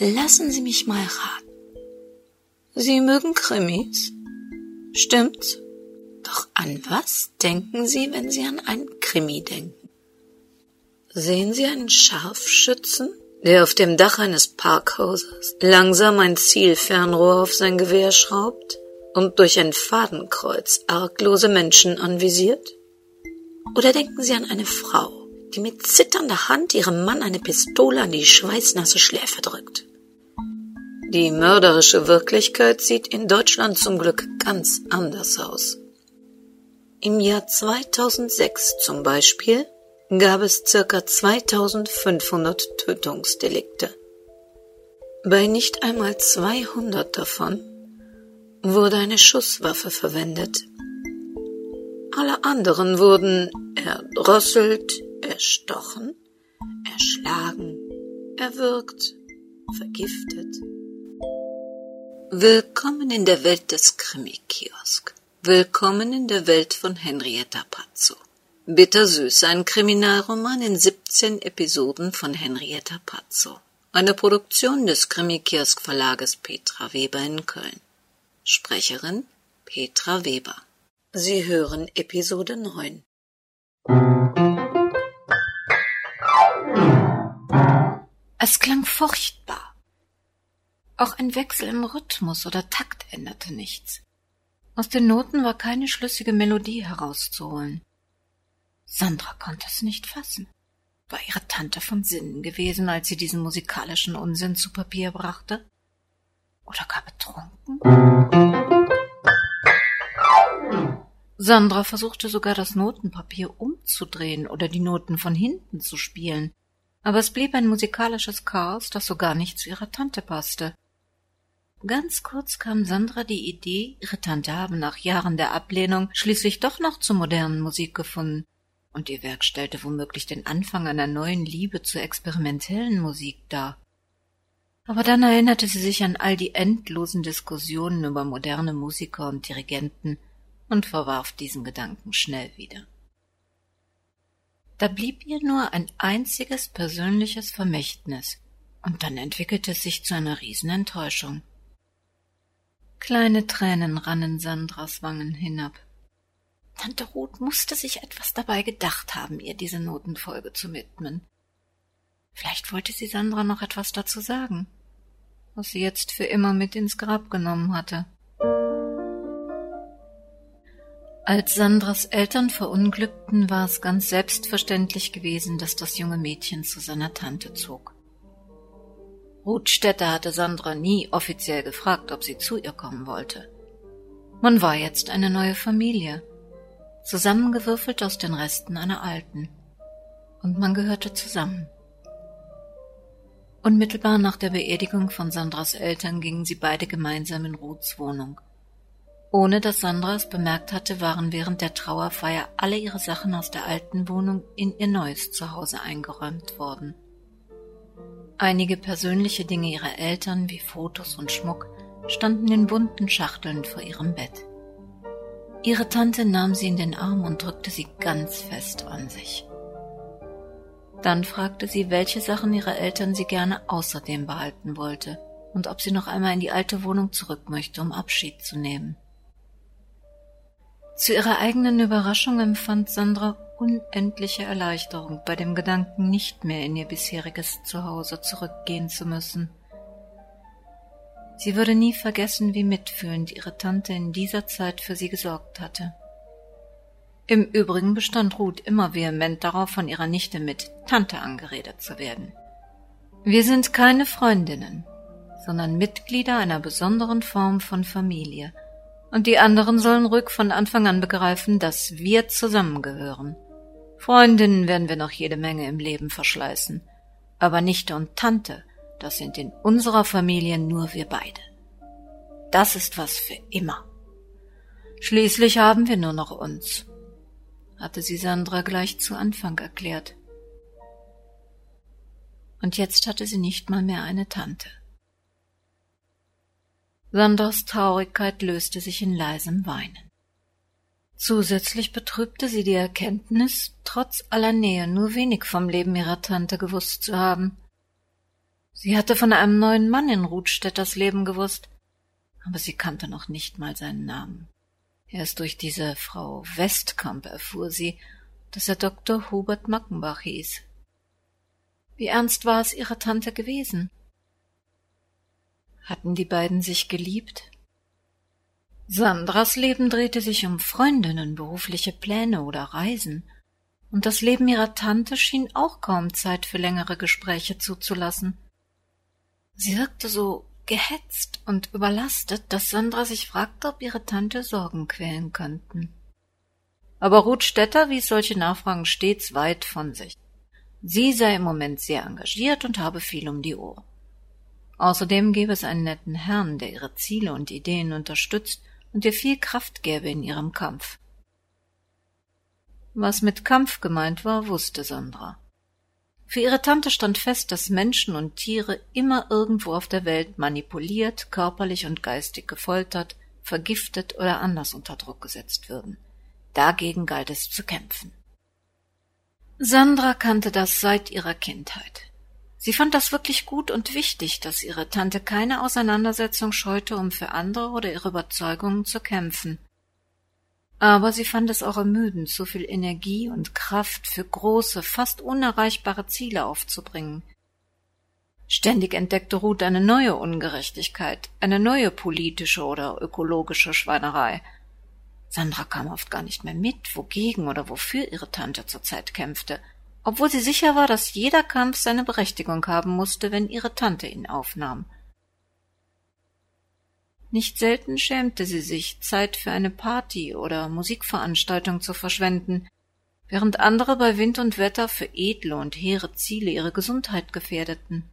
Lassen Sie mich mal raten. Sie mögen Krimis? Stimmt's? Doch an was denken Sie, wenn Sie an einen Krimi denken? Sehen Sie einen Scharfschützen, der auf dem Dach eines Parkhauses langsam ein Zielfernrohr auf sein Gewehr schraubt und durch ein Fadenkreuz arglose Menschen anvisiert? Oder denken Sie an eine Frau, die mit zitternder Hand ihrem Mann eine Pistole an die schweißnasse Schläfe drückt? Die mörderische Wirklichkeit sieht in Deutschland zum Glück ganz anders aus. Im Jahr 2006 zum Beispiel gab es circa 2500 Tötungsdelikte. Bei nicht einmal 200 davon wurde eine Schusswaffe verwendet. Alle anderen wurden erdrosselt, erstochen, erschlagen, erwürgt, vergiftet. Willkommen in der Welt des Krimi-Kiosk. Willkommen in der Welt von Henrietta Pazzo. Bittersüß, ein Kriminalroman in 17 Episoden von Henrietta Pazzo. Eine Produktion des Krimi-Kiosk Verlages Petra Weber in Köln. Sprecherin Petra Weber. Sie hören Episode 9. Es klang furchtbar. Auch ein Wechsel im Rhythmus oder Takt änderte nichts. Aus den Noten war keine schlüssige Melodie herauszuholen. Sandra konnte es nicht fassen. War ihre Tante von Sinnen gewesen, als sie diesen musikalischen Unsinn zu Papier brachte? Oder gar betrunken? Sandra versuchte sogar das Notenpapier umzudrehen oder die Noten von hinten zu spielen, aber es blieb ein musikalisches Chaos, das so gar nicht zu ihrer Tante passte. Ganz kurz kam Sandra die Idee, ihre Tante habe nach Jahren der Ablehnung schließlich doch noch zur modernen Musik gefunden, und ihr Werk stellte womöglich den Anfang einer neuen Liebe zur experimentellen Musik dar. Aber dann erinnerte sie sich an all die endlosen Diskussionen über moderne Musiker und Dirigenten und verwarf diesen Gedanken schnell wieder. Da blieb ihr nur ein einziges persönliches Vermächtnis, und dann entwickelte es sich zu einer Riesenenttäuschung. Kleine Tränen rannen Sandras Wangen hinab. Tante Ruth musste sich etwas dabei gedacht haben, ihr diese Notenfolge zu widmen. Vielleicht wollte sie Sandra noch etwas dazu sagen, was sie jetzt für immer mit ins Grab genommen hatte. Als Sandras Eltern verunglückten, war es ganz selbstverständlich gewesen, dass das junge Mädchen zu seiner Tante zog. Ruth Städter hatte Sandra nie offiziell gefragt, ob sie zu ihr kommen wollte. Man war jetzt eine neue Familie, zusammengewürfelt aus den Resten einer alten, und man gehörte zusammen. Unmittelbar nach der Beerdigung von Sandras Eltern gingen sie beide gemeinsam in Ruths Wohnung. Ohne dass Sandra es bemerkt hatte, waren während der Trauerfeier alle ihre Sachen aus der alten Wohnung in ihr neues Zuhause eingeräumt worden. Einige persönliche Dinge ihrer Eltern wie Fotos und Schmuck standen in bunten Schachteln vor ihrem Bett. Ihre Tante nahm sie in den Arm und drückte sie ganz fest an sich. Dann fragte sie, welche Sachen ihrer Eltern sie gerne außerdem behalten wollte und ob sie noch einmal in die alte Wohnung zurück möchte, um Abschied zu nehmen. Zu ihrer eigenen Überraschung empfand Sandra unendliche Erleichterung bei dem Gedanken, nicht mehr in ihr bisheriges Zuhause zurückgehen zu müssen. Sie würde nie vergessen, wie mitfühlend ihre Tante in dieser Zeit für sie gesorgt hatte. Im Übrigen bestand Ruth immer vehement darauf, von ihrer Nichte mit Tante angeredet zu werden. Wir sind keine Freundinnen, sondern Mitglieder einer besonderen Form von Familie, und die anderen sollen ruhig von Anfang an begreifen, dass wir zusammengehören. Freundinnen werden wir noch jede Menge im Leben verschleißen, aber Nichte und Tante, das sind in unserer Familie nur wir beide. Das ist was für immer. Schließlich haben wir nur noch uns, hatte sie Sandra gleich zu Anfang erklärt. Und jetzt hatte sie nicht mal mehr eine Tante. Sanders Traurigkeit löste sich in leisem Weinen. Zusätzlich betrübte sie die Erkenntnis, trotz aller Nähe nur wenig vom Leben ihrer Tante gewusst zu haben. Sie hatte von einem neuen Mann in Rudstädters Leben gewusst, aber sie kannte noch nicht mal seinen Namen. Erst durch diese Frau Westkamp erfuhr sie, dass er Dr. Hubert Mackenbach hieß. Wie ernst war es ihrer Tante gewesen? Hatten die beiden sich geliebt? Sandras Leben drehte sich um Freundinnen, berufliche Pläne oder Reisen, und das Leben ihrer Tante schien auch kaum Zeit für längere Gespräche zuzulassen. Sie wirkte so gehetzt und überlastet, dass Sandra sich fragte, ob ihre Tante Sorgen quälen könnten. Aber Ruth Stetter wies solche Nachfragen stets weit von sich. Sie sei im Moment sehr engagiert und habe viel um die Ohr. Außerdem gäbe es einen netten Herrn, der ihre Ziele und Ideen unterstützt und ihr viel Kraft gäbe in ihrem Kampf. Was mit Kampf gemeint war, wusste Sandra. Für ihre Tante stand fest, dass Menschen und Tiere immer irgendwo auf der Welt manipuliert, körperlich und geistig gefoltert, vergiftet oder anders unter Druck gesetzt würden. Dagegen galt es zu kämpfen. Sandra kannte das seit ihrer Kindheit. Sie fand das wirklich gut und wichtig, dass ihre Tante keine Auseinandersetzung scheute, um für andere oder ihre Überzeugungen zu kämpfen. Aber sie fand es auch ermüdend, so viel Energie und Kraft für große, fast unerreichbare Ziele aufzubringen. Ständig entdeckte Ruth eine neue Ungerechtigkeit, eine neue politische oder ökologische Schweinerei. Sandra kam oft gar nicht mehr mit, wogegen oder wofür ihre Tante zurzeit kämpfte – obwohl sie sicher war, dass jeder Kampf seine Berechtigung haben musste, wenn ihre Tante ihn aufnahm. Nicht selten schämte sie sich, Zeit für eine Party oder Musikveranstaltung zu verschwenden, während andere bei Wind und Wetter für edle und hehre Ziele ihre Gesundheit gefährdeten.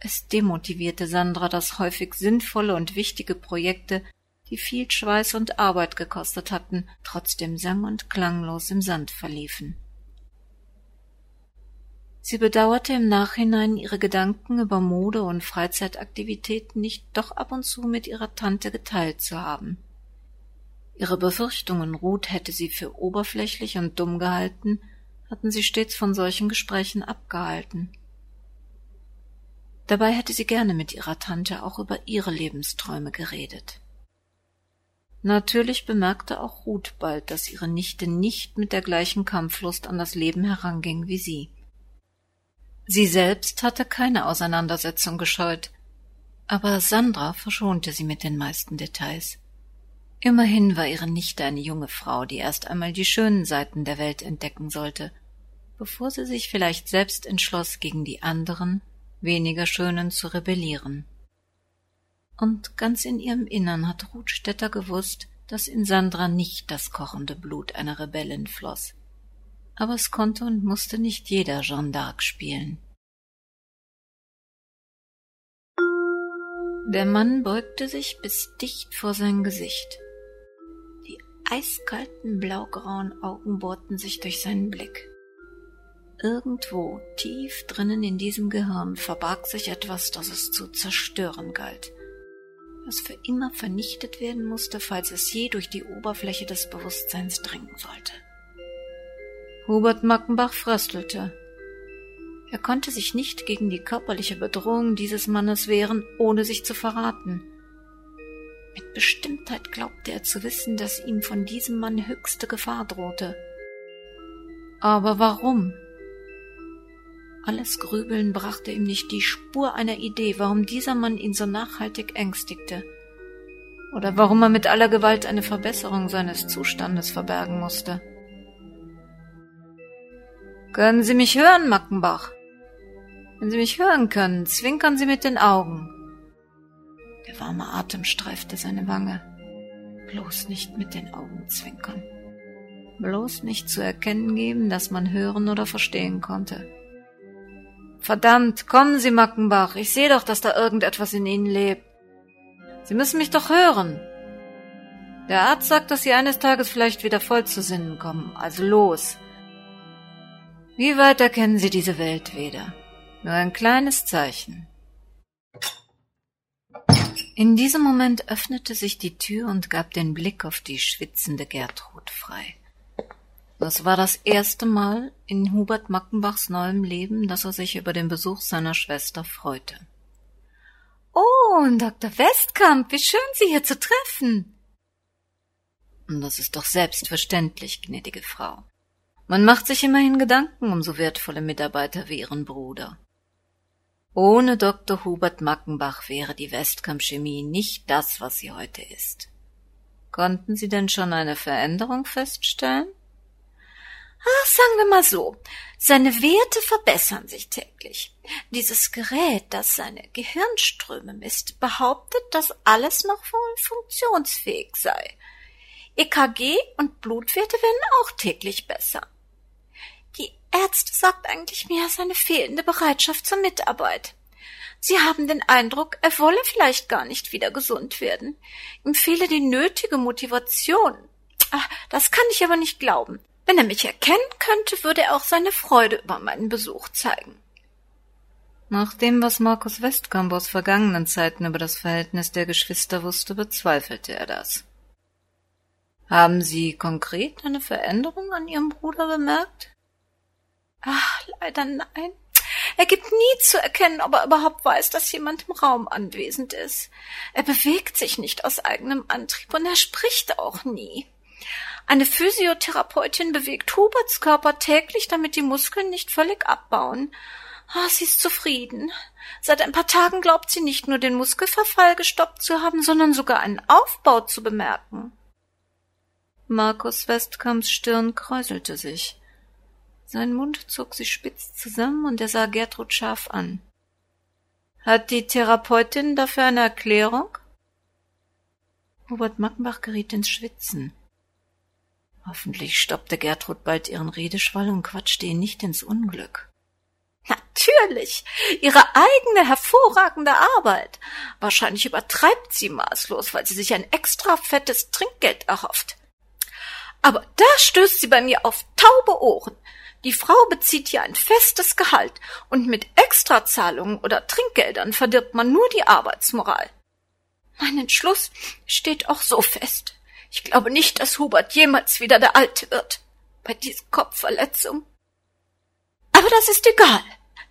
Es demotivierte Sandra, dass häufig sinnvolle und wichtige Projekte, die viel Schweiß und Arbeit gekostet hatten, trotzdem sang und klanglos im Sand verliefen. Sie bedauerte im Nachhinein, ihre Gedanken über Mode und Freizeitaktivitäten nicht doch ab und zu mit ihrer Tante geteilt zu haben. Ihre Befürchtungen, Ruth hätte sie für oberflächlich und dumm gehalten, hatten sie stets von solchen Gesprächen abgehalten. Dabei hätte sie gerne mit ihrer Tante auch über ihre Lebensträume geredet. Natürlich bemerkte auch Ruth bald, dass ihre Nichte nicht mit der gleichen Kampflust an das Leben heranging wie sie. Sie selbst hatte keine Auseinandersetzung gescheut, aber Sandra verschonte sie mit den meisten Details. Immerhin war ihre Nichte eine junge Frau, die erst einmal die schönen Seiten der Welt entdecken sollte, bevor sie sich vielleicht selbst entschloss, gegen die anderen, weniger schönen zu rebellieren. Und ganz in ihrem Innern hat Ruth Stetter gewusst, dass in Sandra nicht das kochende Blut einer Rebellin floss aber es konnte und musste nicht jeder Jeanne d'Arc spielen. Der Mann beugte sich bis dicht vor sein Gesicht. Die eiskalten blaugrauen Augen bohrten sich durch seinen Blick. Irgendwo tief drinnen in diesem Gehirn verbarg sich etwas, das es zu zerstören galt, das für immer vernichtet werden musste, falls es je durch die Oberfläche des Bewusstseins dringen sollte. Hubert Mackenbach fröstelte. Er konnte sich nicht gegen die körperliche Bedrohung dieses Mannes wehren, ohne sich zu verraten. Mit Bestimmtheit glaubte er zu wissen, dass ihm von diesem Mann höchste Gefahr drohte. Aber warum? Alles Grübeln brachte ihm nicht die Spur einer Idee, warum dieser Mann ihn so nachhaltig ängstigte, oder warum er mit aller Gewalt eine Verbesserung seines Zustandes verbergen musste. Können Sie mich hören, Mackenbach? Wenn Sie mich hören können, zwinkern Sie mit den Augen. Der warme Atem streifte seine Wange. Bloß nicht mit den Augen zwinkern. Bloß nicht zu erkennen geben, dass man hören oder verstehen konnte. Verdammt, kommen Sie, Mackenbach. Ich sehe doch, dass da irgendetwas in Ihnen lebt. Sie müssen mich doch hören. Der Arzt sagt, dass Sie eines Tages vielleicht wieder voll zu Sinnen kommen. Also los. Wie weit erkennen Sie diese Welt wieder? Nur ein kleines Zeichen. In diesem Moment öffnete sich die Tür und gab den Blick auf die schwitzende Gertrud frei. Das war das erste Mal in Hubert Mackenbachs neuem Leben, dass er sich über den Besuch seiner Schwester freute. Oh, Dr. Westkamp, wie schön, Sie hier zu treffen. Das ist doch selbstverständlich, gnädige Frau. Man macht sich immerhin Gedanken um so wertvolle Mitarbeiter wie Ihren Bruder. Ohne Dr. Hubert Mackenbach wäre die Westkamp Chemie nicht das, was sie heute ist. Konnten Sie denn schon eine Veränderung feststellen? Ach, sagen wir mal so, seine Werte verbessern sich täglich. Dieses Gerät, das seine Gehirnströme misst, behauptet, dass alles noch wohl funktionsfähig sei. EKG und Blutwerte werden auch täglich besser. Die Ärzte sagt eigentlich mehr seine fehlende Bereitschaft zur Mitarbeit. Sie haben den Eindruck, er wolle vielleicht gar nicht wieder gesund werden. Ihm fehle die nötige Motivation. Ach, das kann ich aber nicht glauben. Wenn er mich erkennen könnte, würde er auch seine Freude über meinen Besuch zeigen. Nach dem, was Markus Westkamp aus vergangenen Zeiten über das Verhältnis der Geschwister wusste, bezweifelte er das. Haben Sie konkret eine Veränderung an Ihrem Bruder bemerkt? Ach, leider nein. Er gibt nie zu erkennen, ob er überhaupt weiß, dass jemand im Raum anwesend ist. Er bewegt sich nicht aus eigenem Antrieb und er spricht auch nie. Eine Physiotherapeutin bewegt Huberts Körper täglich, damit die Muskeln nicht völlig abbauen. Ah, sie ist zufrieden. Seit ein paar Tagen glaubt sie nicht nur den Muskelverfall gestoppt zu haben, sondern sogar einen Aufbau zu bemerken. Markus Westkamps Stirn kräuselte sich. Sein Mund zog sich spitz zusammen und er sah Gertrud scharf an. Hat die Therapeutin dafür eine Erklärung? Hubert Mackenbach geriet ins Schwitzen. Hoffentlich stoppte Gertrud bald ihren Redeschwall und quatschte ihn nicht ins Unglück. Natürlich, ihre eigene hervorragende Arbeit. Wahrscheinlich übertreibt sie maßlos, weil sie sich ein extra fettes Trinkgeld erhofft. Aber da stößt sie bei mir auf taube Ohren. Die Frau bezieht hier ein festes Gehalt, und mit Extrazahlungen oder Trinkgeldern verdirbt man nur die Arbeitsmoral. Mein Entschluss steht auch so fest. Ich glaube nicht, dass Hubert jemals wieder der Alte wird. Bei diesen Kopfverletzungen. Aber das ist egal.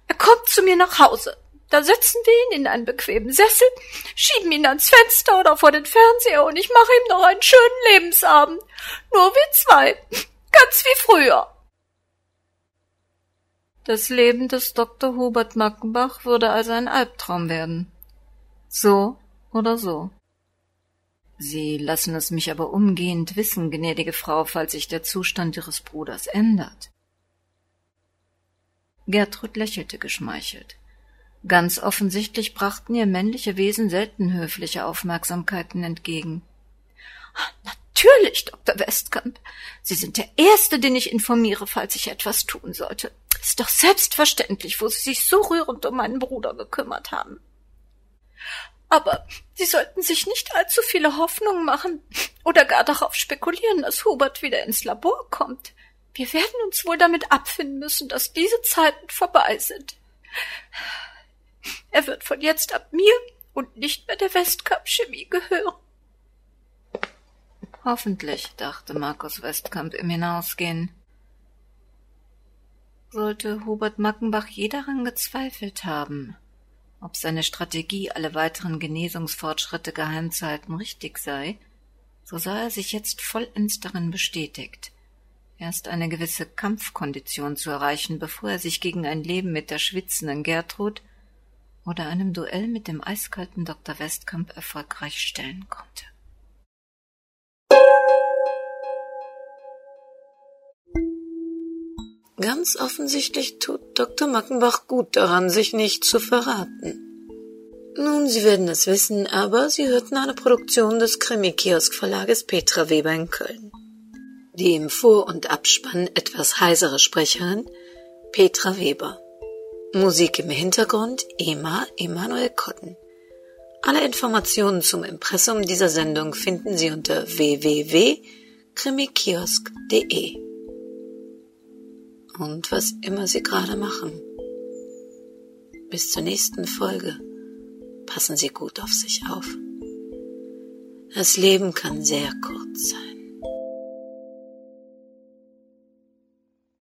Er kommt zu mir nach Hause. Da setzen wir ihn in einen bequemen Sessel, schieben ihn ans Fenster oder vor den Fernseher und ich mache ihm noch einen schönen Lebensabend. Nur wie zwei. Ganz wie früher. Das Leben des Dr. Hubert Mackenbach würde also ein Albtraum werden. So oder so. Sie lassen es mich aber umgehend wissen, gnädige Frau, falls sich der Zustand Ihres Bruders ändert. Gertrud lächelte geschmeichelt. Ganz offensichtlich brachten ihr männliche Wesen selten höfliche Aufmerksamkeiten entgegen. Natürlich, Dr. Westkamp. Sie sind der Erste, den ich informiere, falls ich etwas tun sollte. Ist doch selbstverständlich, wo Sie sich so rührend um meinen Bruder gekümmert haben. Aber Sie sollten sich nicht allzu viele Hoffnungen machen oder gar darauf spekulieren, dass Hubert wieder ins Labor kommt. Wir werden uns wohl damit abfinden müssen, dass diese Zeiten vorbei sind. Er wird von jetzt ab mir und nicht mehr der Westkamp Chemie gehören. Hoffentlich, dachte Markus Westkamp im Hinausgehen. Sollte Hubert Mackenbach je daran gezweifelt haben, ob seine Strategie, alle weiteren Genesungsfortschritte geheim zu halten, richtig sei, so sah er sich jetzt vollends darin bestätigt, erst eine gewisse Kampfkondition zu erreichen, bevor er sich gegen ein Leben mit der schwitzenden Gertrud oder einem Duell mit dem eiskalten Dr. Westkamp erfolgreich stellen konnte. Ganz offensichtlich tut Dr. Mackenbach gut daran, sich nicht zu verraten. Nun, Sie werden es wissen, aber Sie hörten eine Produktion des Krimi-Kiosk-Verlages Petra Weber in Köln. Die im Vor- und Abspann etwas heisere Sprecherin Petra Weber. Musik im Hintergrund Ema Emanuel Kotten. Alle Informationen zum Impressum dieser Sendung finden Sie unter www.krimikiosk.de und was immer Sie gerade machen. Bis zur nächsten Folge. Passen Sie gut auf sich auf. Das Leben kann sehr kurz sein.